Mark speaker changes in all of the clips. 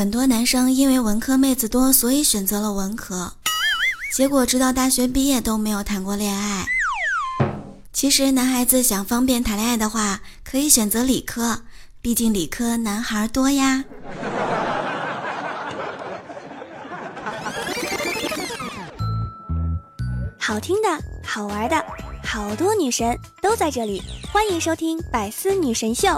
Speaker 1: 很多男生因为文科妹子多，所以选择了文科，结果直到大学毕业都没有谈过恋爱。其实男孩子想方便谈恋爱的话，可以选择理科，毕竟理科男孩多呀。
Speaker 2: 好听的，好玩的，好多女神都在这里，欢迎收听《百思女神秀》。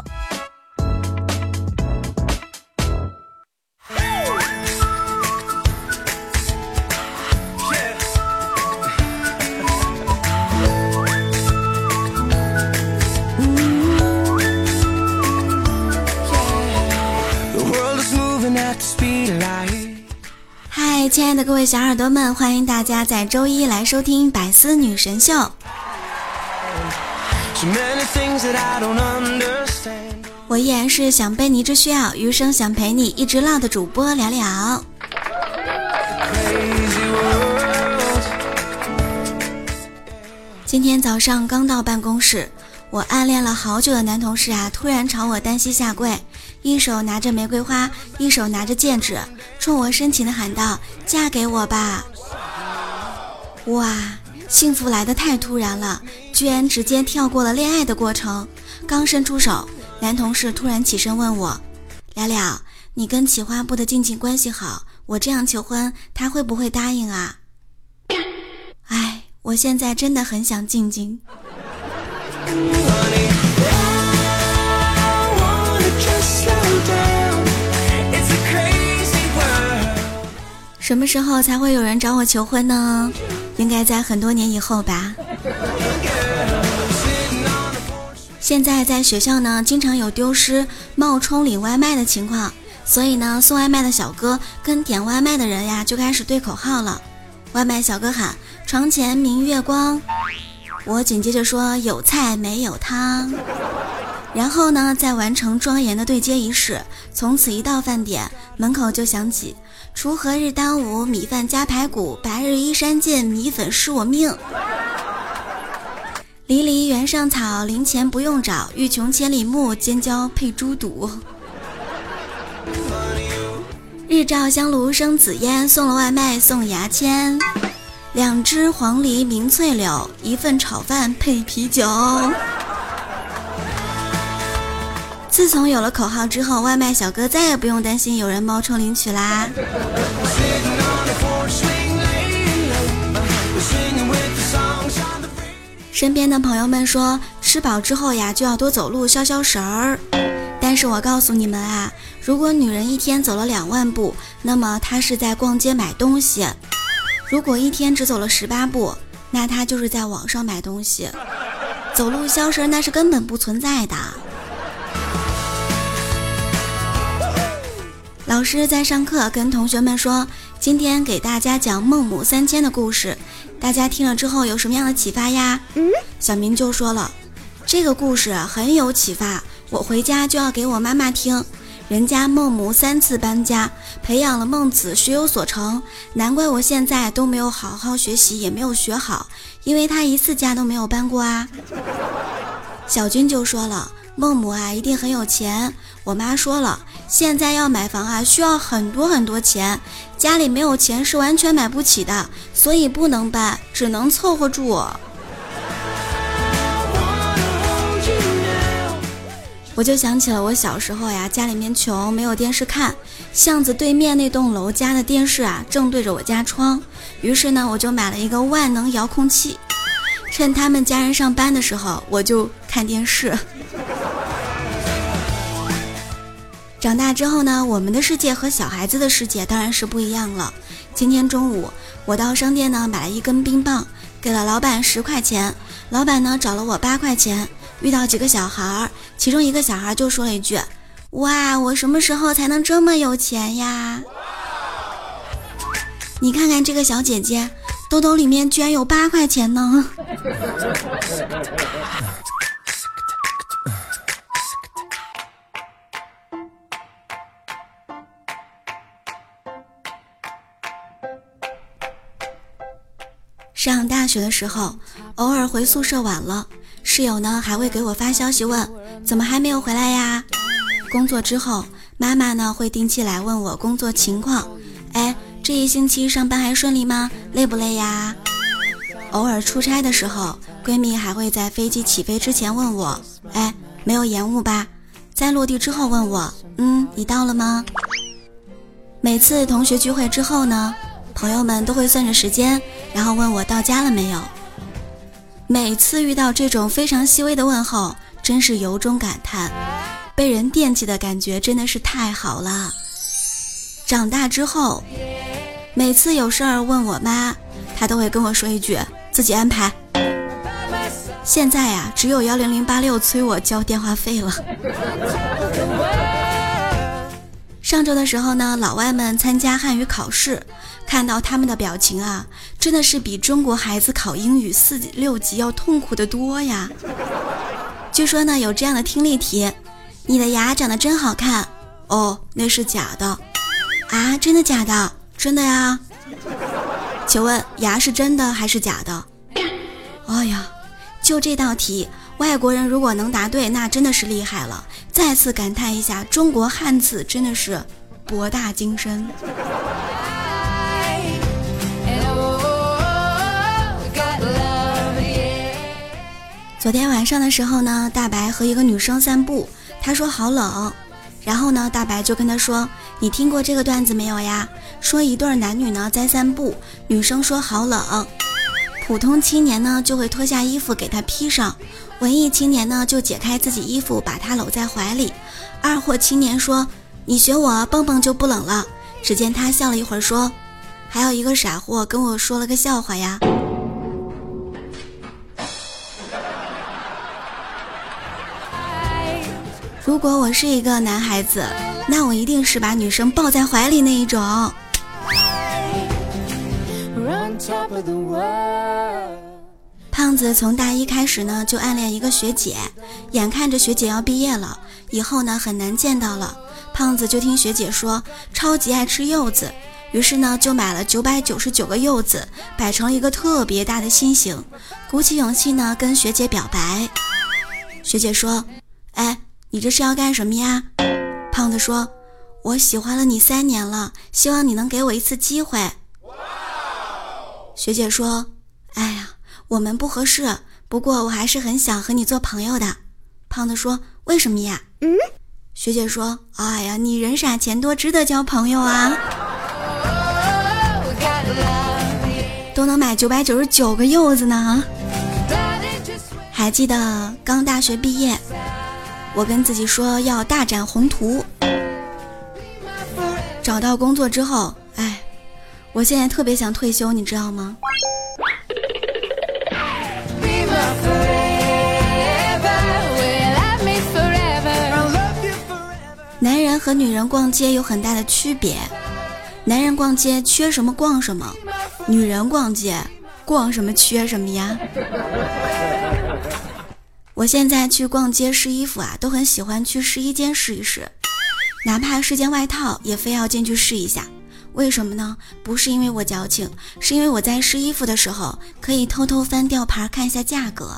Speaker 1: 的各位小耳朵们，欢迎大家在周一来收听《百思女神秀》。我依然是想被你一直需要，余生想陪你一直唠的主播聊聊。今天早上刚到办公室，我暗恋了好久的男同事啊，突然朝我单膝下跪，一手拿着玫瑰花，一手拿着戒指，冲我深情的喊道：“嫁给我吧！”哇，幸福来得太突然了，居然直接跳过了恋爱的过程。刚伸出手，男同事突然起身问我：“了了，你跟企划部的静静关系好，我这样求婚，他会不会答应啊？”哎，我现在真的很想静静。什么时候才会有人找我求婚呢？应该在很多年以后吧。现在在学校呢，经常有丢失、冒充领外卖的情况，所以呢，送外卖的小哥跟点外卖的人呀就开始对口号了。外卖小哥喊：“床前明月光。”我紧接着说：“有菜没有汤。”然后呢，再完成庄严的对接仪式。从此一到饭点，门口就响起：“锄禾日当午，米饭加排骨；白日依山尽，米粉是我命。”离离原上草，林前不用找；欲穷千里目，尖椒配猪肚。日照香炉生紫烟，送了外卖送牙签。两只黄鹂鸣翠柳，一份炒饭配啤酒。自从有了口号之后，外卖小哥再也不用担心有人冒充领取啦。身边的朋友们说，吃饱之后呀，就要多走路消消食儿。但是我告诉你们啊，如果女人一天走了两万步，那么她是在逛街买东西。如果一天只走了十八步，那他就是在网上买东西。走路消食那是根本不存在的。老师在上课跟同学们说，今天给大家讲孟母三迁的故事，大家听了之后有什么样的启发呀？嗯，小明就说了，这个故事很有启发，我回家就要给我妈妈听。人家孟母三次搬家，培养了孟子学有所成，难怪我现在都没有好好学习，也没有学好，因为他一次家都没有搬过啊。小军就说了，孟母啊一定很有钱。我妈说了，现在要买房啊需要很多很多钱，家里没有钱是完全买不起的，所以不能搬，只能凑合住。我就想起了我小时候呀，家里面穷，没有电视看，巷子对面那栋楼家的电视啊，正对着我家窗，于是呢，我就买了一个万能遥控器，趁他们家人上班的时候，我就看电视。长大之后呢，我们的世界和小孩子的世界当然是不一样了。今天中午，我到商店呢买了一根冰棒，给了老板十块钱，老板呢找了我八块钱。遇到几个小孩儿，其中一个小孩就说了一句：“哇，我什么时候才能这么有钱呀？”你看看这个小姐姐，兜兜里面居然有八块钱呢。上大学的时候，偶尔回宿舍晚了。室友呢还会给我发消息问怎么还没有回来呀？工作之后妈妈呢会定期来问我工作情况，哎，这一星期上班还顺利吗？累不累呀？偶尔出差的时候，闺蜜还会在飞机起飞之前问我，哎，没有延误吧？在落地之后问我，嗯，你到了吗？每次同学聚会之后呢，朋友们都会算着时间，然后问我到家了没有。每次遇到这种非常细微的问候，真是由衷感叹，被人惦记的感觉真的是太好了。长大之后，每次有事儿问我妈，她都会跟我说一句自己安排。现在呀，只有幺零零八六催我交电话费了。上周的时候呢，老外们参加汉语考试，看到他们的表情啊，真的是比中国孩子考英语四六级要痛苦的多呀。据说呢，有这样的听力题：你的牙长得真好看哦，那是假的啊？真的假的？真的呀？请问牙是真的还是假的？哎呀，就这道题。外国人如果能答对，那真的是厉害了。再次感叹一下，中国汉字真的是博大精深。昨天晚上的时候呢，大白和一个女生散步，他说好冷，然后呢，大白就跟他说：“你听过这个段子没有呀？说一对男女呢在散步，女生说好冷。”普通青年呢就会脱下衣服给他披上，文艺青年呢就解开自己衣服把他搂在怀里。二货青年说：“你学我蹦蹦就不冷了。”只见他笑了一会儿说：“还有一个傻货跟我说了个笑话呀。”如果我是一个男孩子，那我一定是把女生抱在怀里那一种。胖子从大一开始呢，就暗恋一个学姐，眼看着学姐要毕业了，以后呢很难见到了。胖子就听学姐说超级爱吃柚子，于是呢就买了九百九十九个柚子，摆成了一个特别大的心形，鼓起勇气呢跟学姐表白。学姐说：“哎，你这是要干什么呀？”胖子说：“我喜欢了你三年了，希望你能给我一次机会。”学姐说：“哎呀，我们不合适，不过我还是很想和你做朋友的。”胖子说：“为什么呀？”嗯，学姐说：“哎呀，你人傻钱多，值得交朋友啊！都能买九百九十九个柚子呢。”还记得刚大学毕业，我跟自己说要大展宏图。找到工作之后。哎我现在特别想退休，你知道吗？男人和女人逛街有很大的区别，男人逛街缺什么逛什么，女人逛街逛什么缺什么呀。我现在去逛街试衣服啊，都很喜欢去试衣间试一试，哪怕是件外套，也非要进去试一下。为什么呢？不是因为我矫情，是因为我在试衣服的时候可以偷偷翻吊牌看一下价格。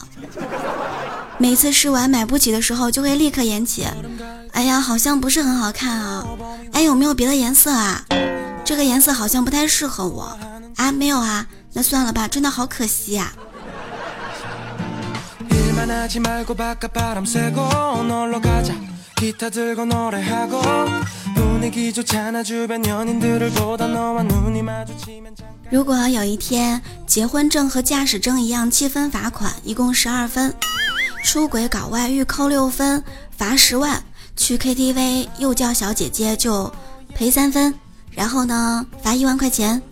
Speaker 1: 每次试完买不起的时候，就会立刻言起：“哎呀，好像不是很好看啊！哎，有没有别的颜色啊？这个颜色好像不太适合我啊！没有啊，那算了吧，真的好可惜呀。”如果有一天结婚证和驾驶证一样记分罚款，一共十二分；出轨搞外遇扣六分，罚十万；去 KTV 又叫小姐姐就赔三分，然后呢罚一万块钱；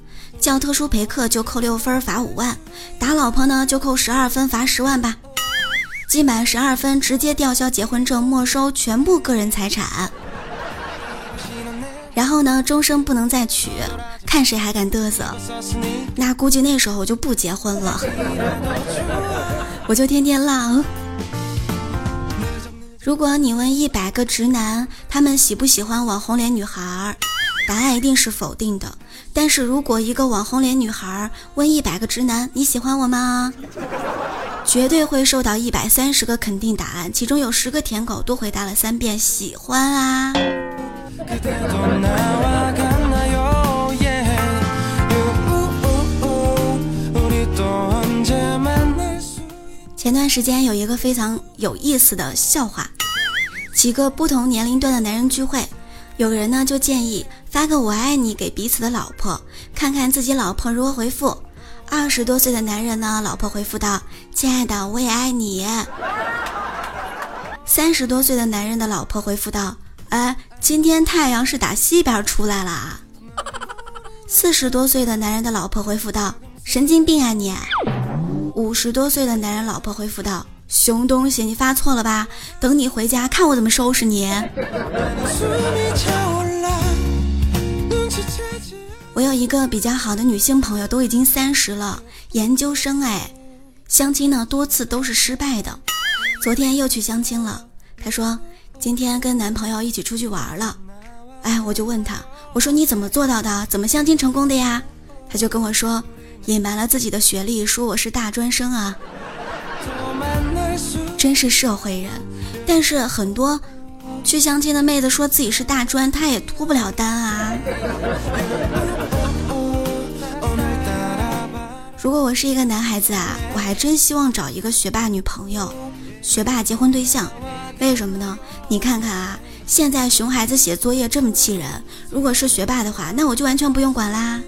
Speaker 1: 叫特殊陪客就扣六分，罚五万；打老婆呢就扣十二分，罚十万吧。记满十二分，直接吊销结婚证，没收全部个人财产。然后呢，终生不能再娶，看谁还敢嘚瑟。那估计那时候我就不结婚了，我就天天浪。如果你问一百个直男，他们喜不喜欢网红脸女孩，答案一定是否定的。但是如果一个网红脸女孩问一百个直男，你喜欢我吗？绝对会收到一百三十个肯定答案，其中有十个舔狗都回答了三遍喜欢啊。前段时间有一个非常有意思的笑话，几个不同年龄段的男人聚会，有个人呢就建议发个我爱你给彼此的老婆，看看自己老婆如何回复。二十多岁的男人呢，老婆回复道：“亲爱的，我也爱你。”三十多岁的男人的老婆回复道：“哎，今天太阳是打西边出来了。”四十多岁的男人的老婆回复道：“神经病啊你！”五十多岁的男人老婆回复道：“熊东西，你发错了吧？等你回家看我怎么收拾你。”我有一个比较好的女性朋友，都已经三十了，研究生哎，相亲呢多次都是失败的。昨天又去相亲了，她说今天跟男朋友一起出去玩了。哎，我就问她，我说你怎么做到的？怎么相亲成功的呀？她就跟我说。隐瞒了自己的学历，说我是大专生啊，真是社会人。但是很多去相亲的妹子说自己是大专，她也脱不了单啊。如果我是一个男孩子啊，我还真希望找一个学霸女朋友，学霸结婚对象。为什么呢？你看看啊，现在熊孩子写作业这么气人，如果是学霸的话，那我就完全不用管啦。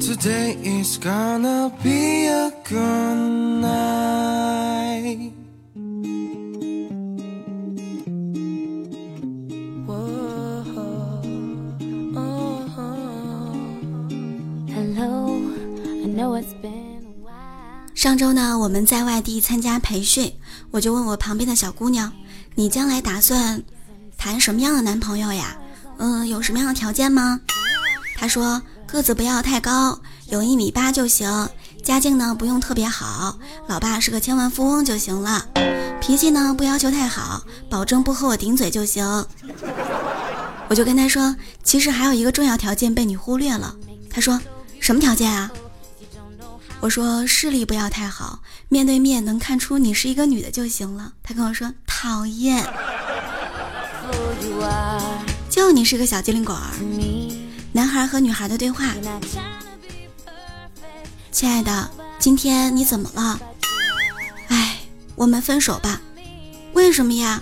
Speaker 1: Today is gonna be a good night. 上周呢，我们在外地参加培训，我就问我旁边的小姑娘：“你将来打算谈什么样的男朋友呀？嗯，有什么样的条件吗？”她说。个子不要太高，有一米八就行。家境呢不用特别好，老爸是个千万富翁就行了。脾气呢不要求太好，保证不和我顶嘴就行。我就跟她说，其实还有一个重要条件被你忽略了。她说什么条件啊？我说视力不要太好，面对面能看出你是一个女的就行了。他跟我说讨厌，就你是个小机灵鬼儿。男孩和女孩的对话。亲爱的，今天你怎么了？哎，我们分手吧。为什么呀？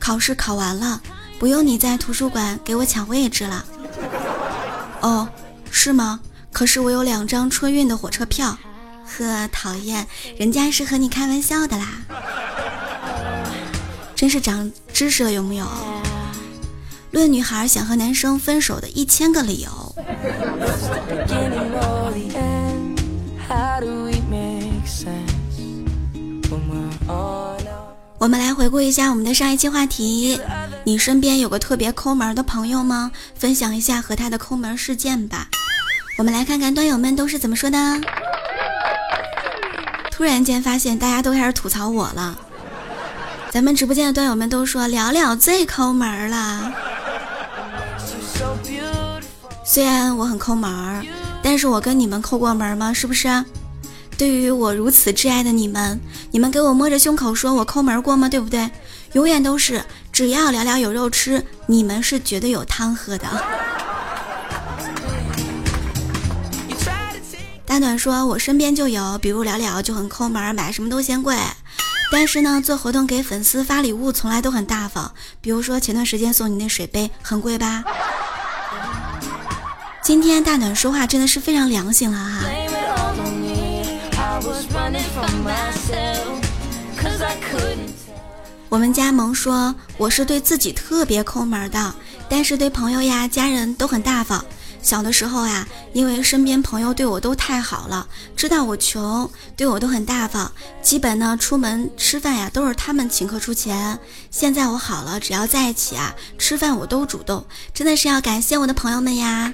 Speaker 1: 考试考完了，不用你在图书馆给我抢位置了。哦，是吗？可是我有两张春运的火车票。呵，讨厌，人家是和你开玩笑的啦。真是长知识了，有没有？论女孩想和男生分手的一千个理由。我们来回顾一下我们的上一期话题：你身边有个特别抠门的朋友吗？分享一下和他的抠门事件吧。我们来看看端友们都是怎么说的。突然间发现大家都开始吐槽我了。咱们直播间的端友们都说聊聊最抠门了。虽然我很抠门儿，但是我跟你们抠过门吗？是不是？对于我如此挚爱的你们，你们给我摸着胸口说我抠门过吗？对不对？永远都是，只要聊聊有肉吃，你们是绝对有汤喝的。暖说，我身边就有，比如聊聊就很抠门，买什么都嫌贵，但是呢，做活动给粉丝发礼物从来都很大方，比如说前段时间送你那水杯，很贵吧？今天大暖说话真的是非常良心了哈。我们家萌说我是对自己特别抠门的，但是对朋友呀、家人都很大方。小的时候呀，因为身边朋友对我都太好了，知道我穷，对我都很大方，基本呢出门吃饭呀都是他们请客出钱。现在我好了，只要在一起啊，吃饭我都主动，真的是要感谢我的朋友们呀。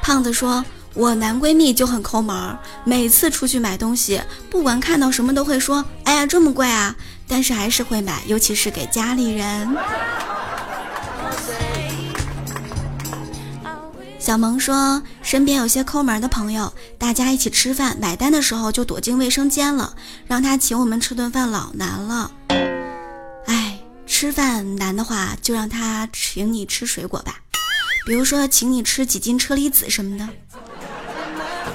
Speaker 1: 胖子说：“我男闺蜜就很抠门，每次出去买东西，不管看到什么都会说，哎呀这么贵啊，但是还是会买，尤其是给家里人。”小萌说，身边有些抠门的朋友，大家一起吃饭买单的时候就躲进卫生间了，让他请我们吃顿饭老难了。哎，吃饭难的话，就让他请你吃水果吧，比如说请你吃几斤车厘子什么的。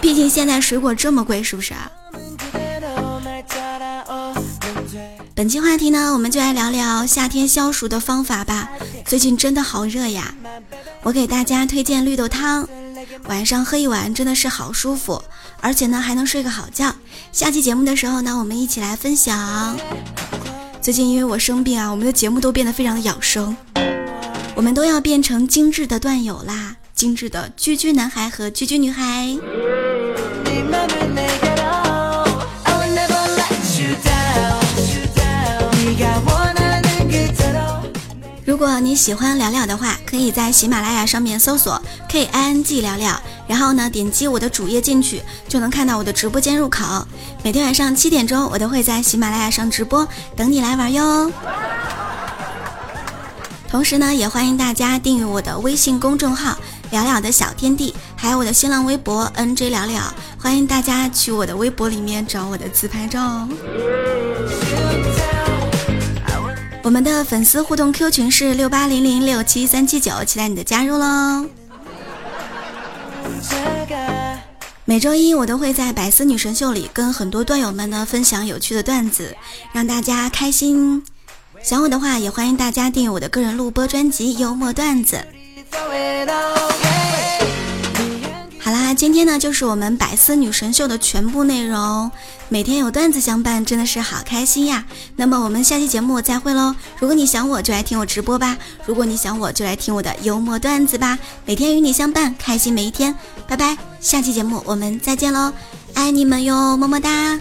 Speaker 1: 毕竟现在水果这么贵，是不是啊？本期话题呢，我们就来聊聊夏天消暑的方法吧。最近真的好热呀，我给大家推荐绿豆汤，晚上喝一碗真的是好舒服，而且呢还能睡个好觉。下期节目的时候呢，我们一起来分享。最近因为我生病啊，我们的节目都变得非常的养生，我们都要变成精致的段友啦，精致的居居男孩和居居女孩。你喜欢聊聊的话，可以在喜马拉雅上面搜索 K I N G 聊聊，然后呢点击我的主页进去，就能看到我的直播间入口。每天晚上七点钟，我都会在喜马拉雅上直播，等你来玩哟。同时呢，也欢迎大家订阅我的微信公众号“聊聊的小天地”，还有我的新浪微博 N J 聊聊。欢迎大家去我的微博里面找我的自拍照哦。我们的粉丝互动 Q 群是六八零零六七三七九，期待你的加入喽！每周一我都会在百思女神秀里跟很多段友们呢分享有趣的段子，让大家开心。想我的话，也欢迎大家订阅我的个人录播专辑《幽默段子》。今天呢就是我们百思女神秀的全部内容。每天有段子相伴，真的是好开心呀！那么我们下期节目再会喽。如果你想我，就来听我直播吧；如果你想我，就来听我的幽默段子吧。每天与你相伴，开心每一天。拜拜，下期节目我们再见喽！爱你们哟，么么哒。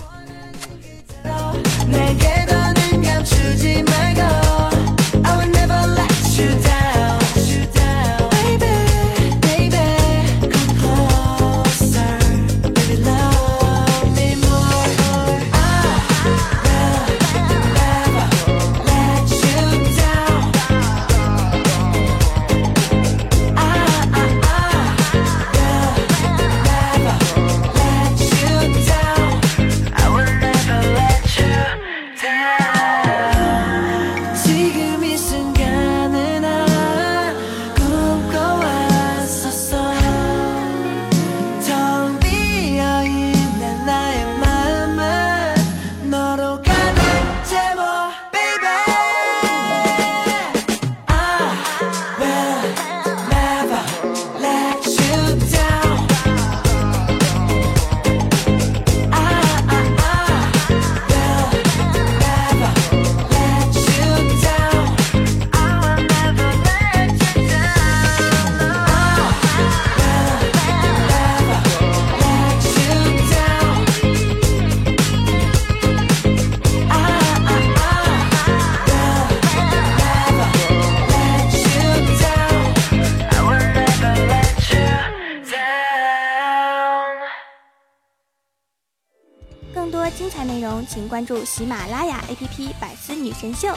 Speaker 2: 请关注喜马拉雅 APP《百思女神秀》。